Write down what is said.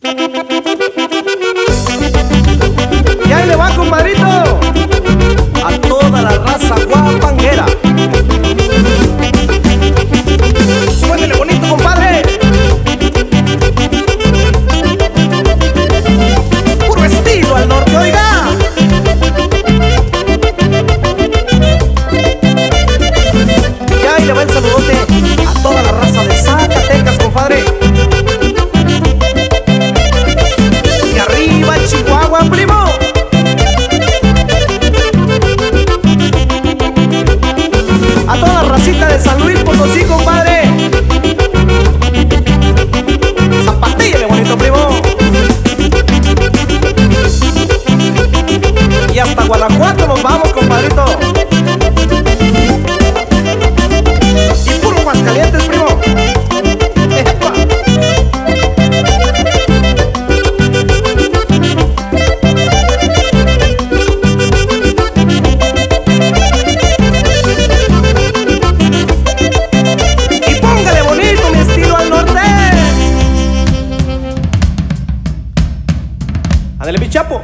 Y ahí le va, compadrito. A toda la raza guapanguera. Suénele bonito, compadre. Puro estilo al norte, oiga. Y ahí le va el saludote a toda la raza de Zacatecas, compadre. Y hasta Guanajuato nos vamos, compadrito. Y puro Aguascalientes, primo. Y póngale bonito mi estilo al norte. Ándale, mi chapo.